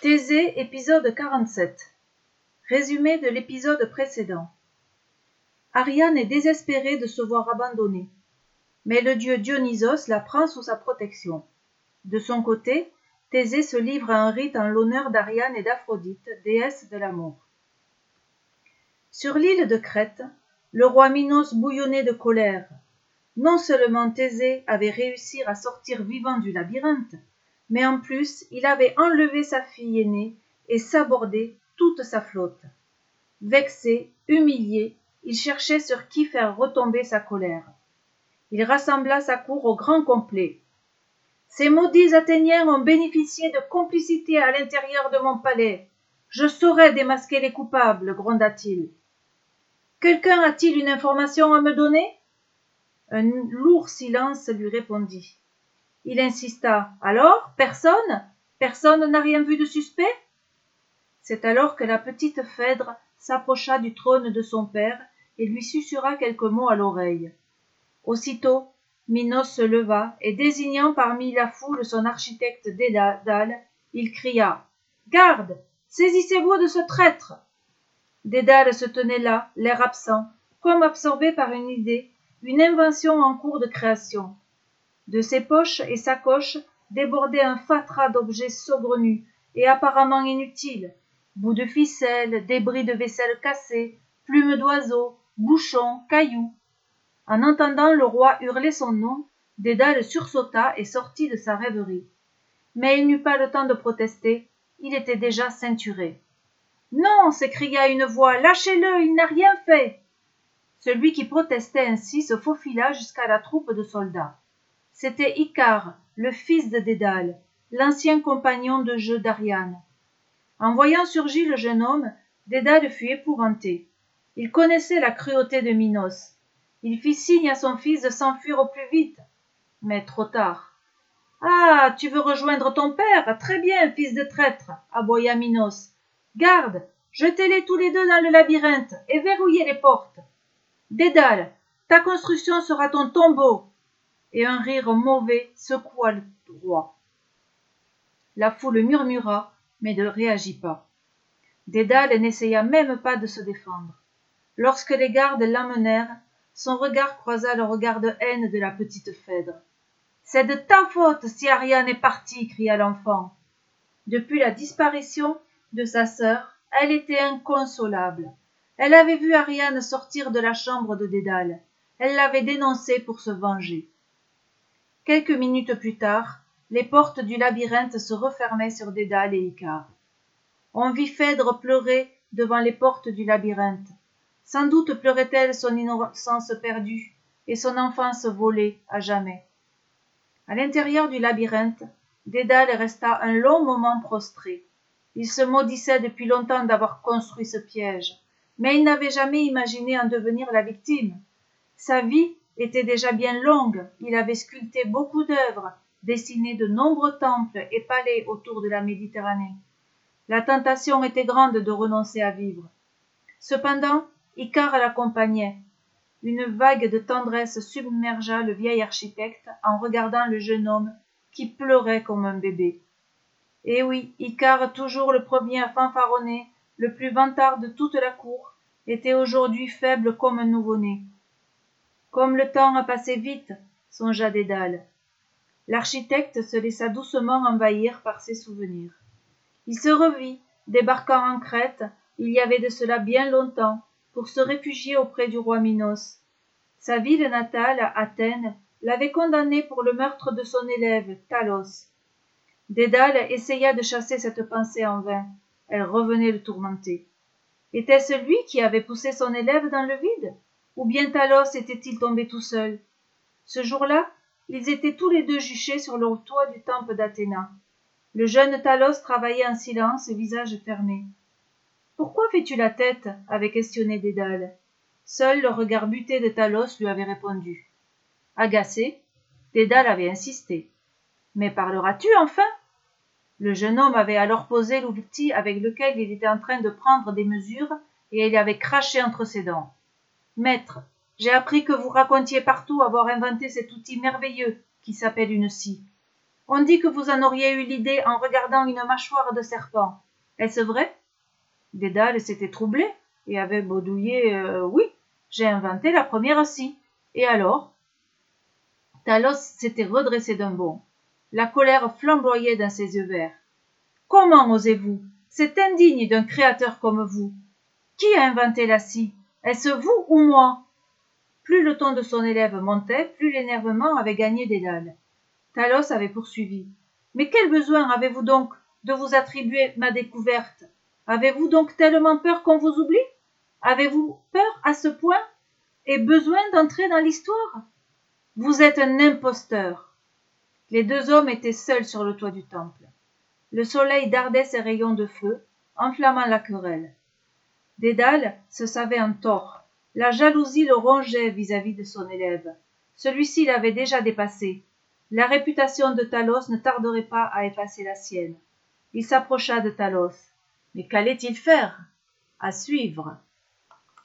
Thésée, épisode 47. Résumé de l'épisode précédent. Ariane est désespérée de se voir abandonnée, mais le dieu Dionysos la prend sous sa protection. De son côté, Thésée se livre à un rite en l'honneur d'Ariane et d'Aphrodite, déesse de l'amour. Sur l'île de Crète, le roi Minos bouillonnait de colère. Non seulement Thésée avait réussi à sortir vivant du labyrinthe, mais en plus il avait enlevé sa fille aînée et sabordé toute sa flotte. Vexé, humilié, il cherchait sur qui faire retomber sa colère. Il rassembla sa cour au grand complet. Ces maudits Athéniens ont bénéficié de complicité à l'intérieur de mon palais. Je saurai démasquer les coupables, gronda-t-il. Quelqu'un a-t-il une information à me donner? Un lourd silence lui répondit. Il insista. Alors Personne? Personne n'a rien vu de suspect? C'est alors que la petite Phèdre s'approcha du trône de son père et lui susurra quelques mots à l'oreille. Aussitôt, Minos se leva et désignant parmi la foule son architecte Dédale, il cria Garde Saisissez-vous de ce traître Dédale se tenait là, l'air absent, comme absorbé par une idée, une invention en cours de création. De ses poches et sacoches débordait un fatras d'objets saugrenus et apparemment inutiles bouts de ficelle, débris de vaisselle cassée, plumes d'oiseaux, bouchons, cailloux. En entendant le roi hurler son nom, Dédale sursauta et sortit de sa rêverie. Mais il n'eut pas le temps de protester, il était déjà ceinturé. Non s'écria une voix, lâchez-le, il n'a rien fait. Celui qui protestait ainsi se faufila jusqu'à la troupe de soldats. C'était Icare, le fils de Dédale, l'ancien compagnon de jeu d'Ariane. En voyant surgir le jeune homme, Dédale fut épouvanté. Il connaissait la cruauté de Minos. Il fit signe à son fils de s'enfuir au plus vite. Mais trop tard. Ah. Tu veux rejoindre ton père? Très bien, fils de traître, aboya Minos. Garde. Jetez les tous les deux dans le labyrinthe et verrouillez les portes. Dédale, ta construction sera ton tombeau. Et un rire mauvais secoua le roi. La foule murmura, mais ne réagit pas. Dédale n'essaya même pas de se défendre. Lorsque les gardes l'emmenèrent, son regard croisa le regard de haine de la petite Phèdre. C'est de ta faute si Ariane est partie, cria l'enfant. Depuis la disparition de sa sœur, elle était inconsolable. Elle avait vu Ariane sortir de la chambre de Dédale. Elle l'avait dénoncé pour se venger. Quelques minutes plus tard, les portes du labyrinthe se refermaient sur Dédale et Icare. On vit Phèdre pleurer devant les portes du labyrinthe. Sans doute pleurait-elle son innocence perdue et son enfance volée à jamais. À l'intérieur du labyrinthe, Dédale resta un long moment prostré. Il se maudissait depuis longtemps d'avoir construit ce piège, mais il n'avait jamais imaginé en devenir la victime. Sa vie était déjà bien longue, il avait sculpté beaucoup d'œuvres, dessiné de nombreux temples et palais autour de la Méditerranée. La tentation était grande de renoncer à vivre. Cependant, Icare l'accompagnait. Une vague de tendresse submergea le vieil architecte en regardant le jeune homme qui pleurait comme un bébé. Eh oui, Icare, toujours le premier à fanfaronner, le plus vantard de toute la cour, était aujourd'hui faible comme un nouveau-né. Comme le temps a passé vite, songea Dédale. L'architecte se laissa doucement envahir par ses souvenirs. Il se revit, débarquant en Crète, il y avait de cela bien longtemps, pour se réfugier auprès du roi Minos. Sa ville natale, Athènes, l'avait condamné pour le meurtre de son élève, Talos. Dédale essaya de chasser cette pensée en vain. Elle revenait le tourmenter. Était-ce lui qui avait poussé son élève dans le vide? Ou bien Talos était-il tombé tout seul? Ce jour-là, ils étaient tous les deux juchés sur le toit du temple d'Athéna. Le jeune Talos travaillait en silence, visage fermé. Pourquoi fais-tu la tête? avait questionné Dédale. Seul le regard buté de Talos lui avait répondu. Agacé, Dédale avait insisté. Mais parleras-tu enfin? Le jeune homme avait alors posé l'outil avec lequel il était en train de prendre des mesures et il avait craché entre ses dents. Maître, j'ai appris que vous racontiez partout avoir inventé cet outil merveilleux qui s'appelle une scie. On dit que vous en auriez eu l'idée en regardant une mâchoire de serpent. Est-ce vrai? Dédale s'était troublé et avait baudouillé euh, Oui, j'ai inventé la première scie. Et alors? Talos s'était redressé d'un bond. La colère flamboyait dans ses yeux verts. Comment osez-vous? C'est indigne d'un créateur comme vous. Qui a inventé la scie? Est-ce vous ou moi? Plus le ton de son élève montait, plus l'énervement avait gagné Dédale. Talos avait poursuivi. Mais quel besoin avez-vous donc de vous attribuer ma découverte? Avez-vous donc tellement peur qu'on vous oublie? Avez-vous peur à ce point? Et besoin d'entrer dans l'histoire? Vous êtes un imposteur. Les deux hommes étaient seuls sur le toit du temple. Le soleil dardait ses rayons de feu, enflammant la querelle. Dédale se savait en tort. La jalousie le rongeait vis-à-vis de son élève. Celui-ci l'avait déjà dépassé. La réputation de Talos ne tarderait pas à effacer la sienne. Il s'approcha de Talos. Mais qu'allait-il faire? À suivre.